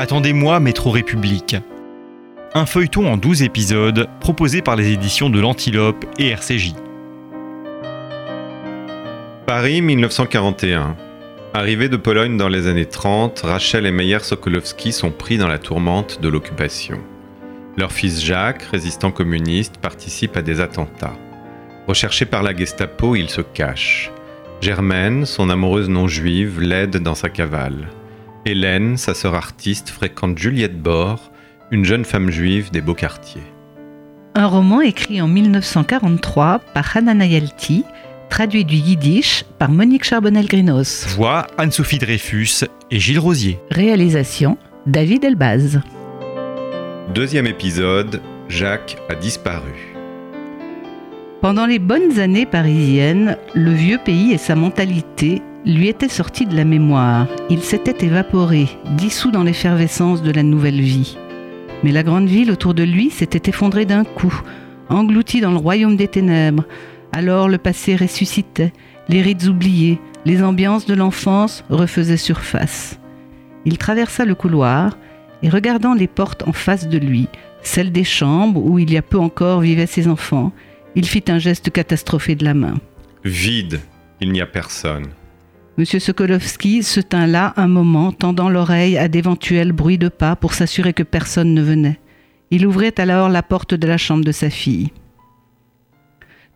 Attendez-moi, Métro République. Un feuilleton en 12 épisodes proposé par les éditions de l'Antilope et RCJ. Paris 1941. Arrivée de Pologne dans les années 30, Rachel et Meyer Sokolowski sont pris dans la tourmente de l'occupation. Leur fils Jacques, résistant communiste, participe à des attentats. Recherché par la Gestapo, il se cache. Germaine, son amoureuse non juive, l'aide dans sa cavale. Hélène, sa sœur artiste, fréquente Juliette Bord, une jeune femme juive des beaux quartiers. Un roman écrit en 1943 par Hannah Nayalti, traduit du yiddish par Monique Charbonnel-Grinos. Voix Anne-Sophie Dreyfus et Gilles Rosier. Réalisation David Elbaz. Deuxième épisode, Jacques a disparu. Pendant les bonnes années parisiennes, le vieux pays et sa mentalité lui étaient sortis de la mémoire. Il s'était évaporé, dissous dans l'effervescence de la nouvelle vie. Mais la grande ville autour de lui s'était effondrée d'un coup, engloutie dans le royaume des ténèbres. Alors le passé ressuscitait, les rites oubliés, les ambiances de l'enfance refaisaient surface. Il traversa le couloir et regardant les portes en face de lui, celles des chambres où il y a peu encore vivaient ses enfants, il fit un geste catastrophé de la main. Vide, il n'y a personne. Monsieur Sokolowski se tint là un moment, tendant l'oreille à d'éventuels bruits de pas pour s'assurer que personne ne venait. Il ouvrait alors la porte de la chambre de sa fille.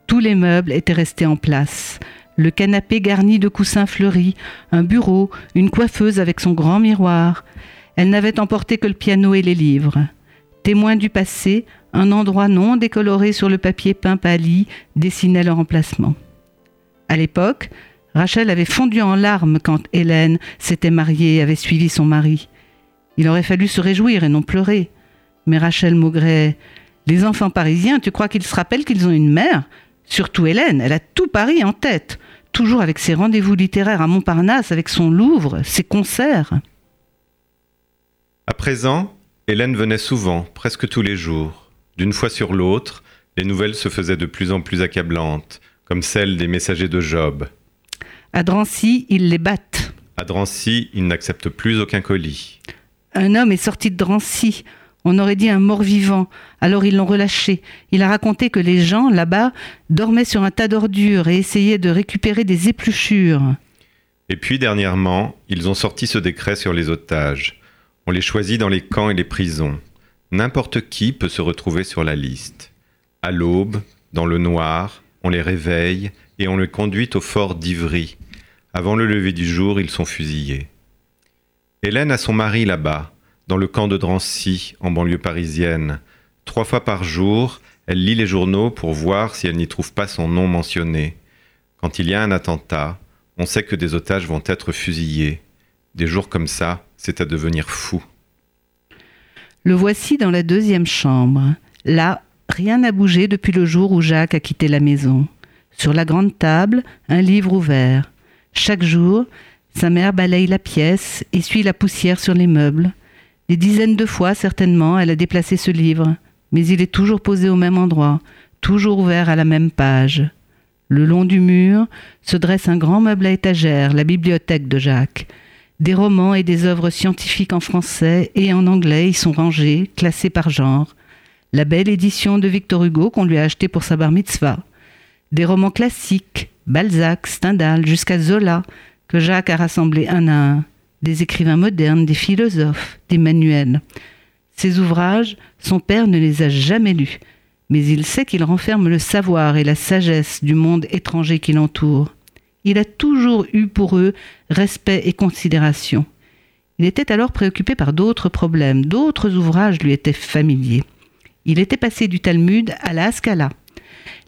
Tous les meubles étaient restés en place. Le canapé garni de coussins fleuris, un bureau, une coiffeuse avec son grand miroir. Elle n'avait emporté que le piano et les livres. Témoin du passé, un endroit non décoloré sur le papier peint pâli dessinait leur emplacement. À l'époque, Rachel avait fondu en larmes quand Hélène s'était mariée et avait suivi son mari. Il aurait fallu se réjouir et non pleurer. Mais Rachel maugrait Les enfants parisiens, tu crois qu'ils se rappellent qu'ils ont une mère? Surtout Hélène, elle a tout Paris en tête, toujours avec ses rendez-vous littéraires à Montparnasse, avec son Louvre, ses concerts. À présent, Hélène venait souvent, presque tous les jours. D'une fois sur l'autre, les nouvelles se faisaient de plus en plus accablantes, comme celles des messagers de Job. À Drancy, ils les battent. À Drancy, ils n'acceptent plus aucun colis. Un homme est sorti de Drancy. On aurait dit un mort-vivant. Alors ils l'ont relâché. Il a raconté que les gens, là-bas, dormaient sur un tas d'ordures et essayaient de récupérer des épluchures. Et puis, dernièrement, ils ont sorti ce décret sur les otages. On les choisit dans les camps et les prisons. N'importe qui peut se retrouver sur la liste. À l'aube, dans le noir, on les réveille et on les conduit au fort d'Ivry, avant le lever du jour, ils sont fusillés. Hélène a son mari là-bas, dans le camp de Drancy, en banlieue parisienne. Trois fois par jour, elle lit les journaux pour voir si elle n'y trouve pas son nom mentionné. Quand il y a un attentat, on sait que des otages vont être fusillés. Des jours comme ça, c'est à devenir fou. Le voici dans la deuxième chambre. Là, rien n'a bougé depuis le jour où Jacques a quitté la maison. Sur la grande table, un livre ouvert. Chaque jour, sa mère balaye la pièce, essuie la poussière sur les meubles. Des dizaines de fois, certainement, elle a déplacé ce livre, mais il est toujours posé au même endroit, toujours ouvert à la même page. Le long du mur se dresse un grand meuble à étagères, la bibliothèque de Jacques. Des romans et des œuvres scientifiques en français et en anglais y sont rangés, classés par genre. La belle édition de Victor Hugo qu'on lui a achetée pour sa bar mitzvah. Des romans classiques, Balzac, Stendhal, jusqu'à Zola, que Jacques a rassemblés un à un, des écrivains modernes, des philosophes, des manuels. Ces ouvrages, son père ne les a jamais lus, mais il sait qu'ils renferment le savoir et la sagesse du monde étranger qui l'entoure. Il a toujours eu pour eux respect et considération. Il était alors préoccupé par d'autres problèmes, d'autres ouvrages lui étaient familiers. Il était passé du Talmud à la Haskalah.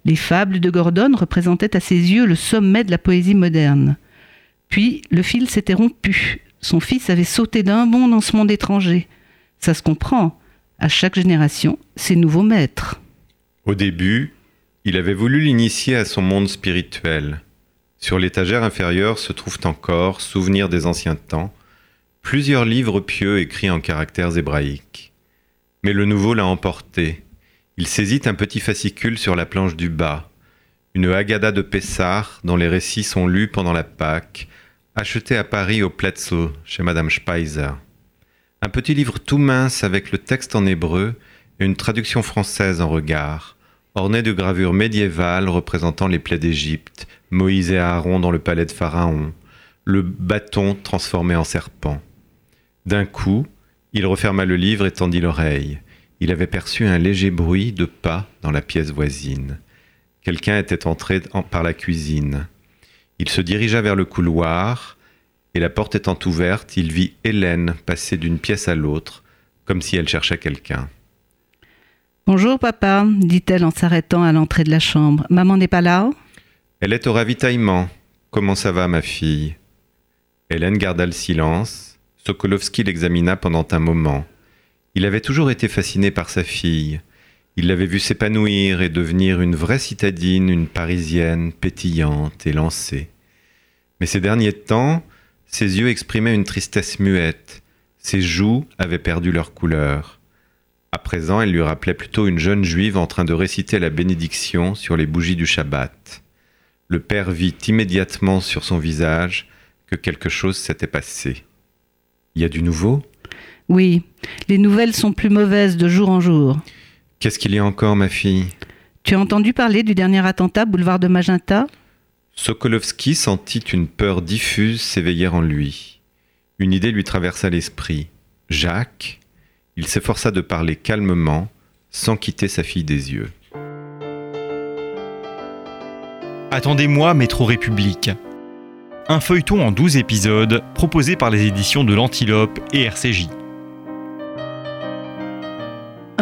Les fables de Gordon représentaient à ses yeux le sommet de la poésie moderne. Puis le fil s'était rompu. Son fils avait sauté d'un bond dans ce monde étranger. Ça se comprend. À chaque génération, ses nouveaux maîtres. Au début, il avait voulu l'initier à son monde spirituel. Sur l'étagère inférieure se trouvent encore, souvenirs des anciens temps, plusieurs livres pieux écrits en caractères hébraïques. Mais le nouveau l'a emporté, il saisit un petit fascicule sur la planche du bas, une Haggadah de Pessar dont les récits sont lus pendant la Pâque, achetée à Paris au Plazzo chez Madame Speiser. Un petit livre tout mince avec le texte en hébreu et une traduction française en regard, orné de gravures médiévales représentant les plaies d'Égypte, Moïse et Aaron dans le palais de Pharaon, le bâton transformé en serpent. D'un coup, il referma le livre et tendit l'oreille. Il avait perçu un léger bruit de pas dans la pièce voisine. Quelqu'un était entré par la cuisine. Il se dirigea vers le couloir, et la porte étant ouverte, il vit Hélène passer d'une pièce à l'autre, comme si elle cherchait quelqu'un. Bonjour papa, dit-elle en s'arrêtant à l'entrée de la chambre. Maman n'est pas là? Elle est au ravitaillement. Comment ça va, ma fille? Hélène garda le silence. Sokolovski l'examina pendant un moment. Il avait toujours été fasciné par sa fille. Il l'avait vue s'épanouir et devenir une vraie citadine, une parisienne pétillante et lancée. Mais ces derniers temps, ses yeux exprimaient une tristesse muette, ses joues avaient perdu leur couleur. À présent, elle lui rappelait plutôt une jeune juive en train de réciter la bénédiction sur les bougies du Shabbat. Le père vit immédiatement sur son visage que quelque chose s'était passé. Il y a du nouveau? Oui, les nouvelles sont plus mauvaises de jour en jour. Qu'est-ce qu'il y a encore, ma fille? Tu as entendu parler du dernier attentat boulevard de Magenta? Sokolovski sentit une peur diffuse s'éveiller en lui. Une idée lui traversa l'esprit. Jacques il s'efforça de parler calmement, sans quitter sa fille des yeux. Attendez-moi, Métro République. Un feuilleton en 12 épisodes proposé par les éditions de l'Antilope et RCJ.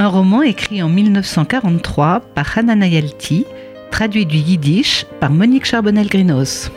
Un roman écrit en 1943 par Hanana Yalti, traduit du yiddish par Monique Charbonnel-Grinos.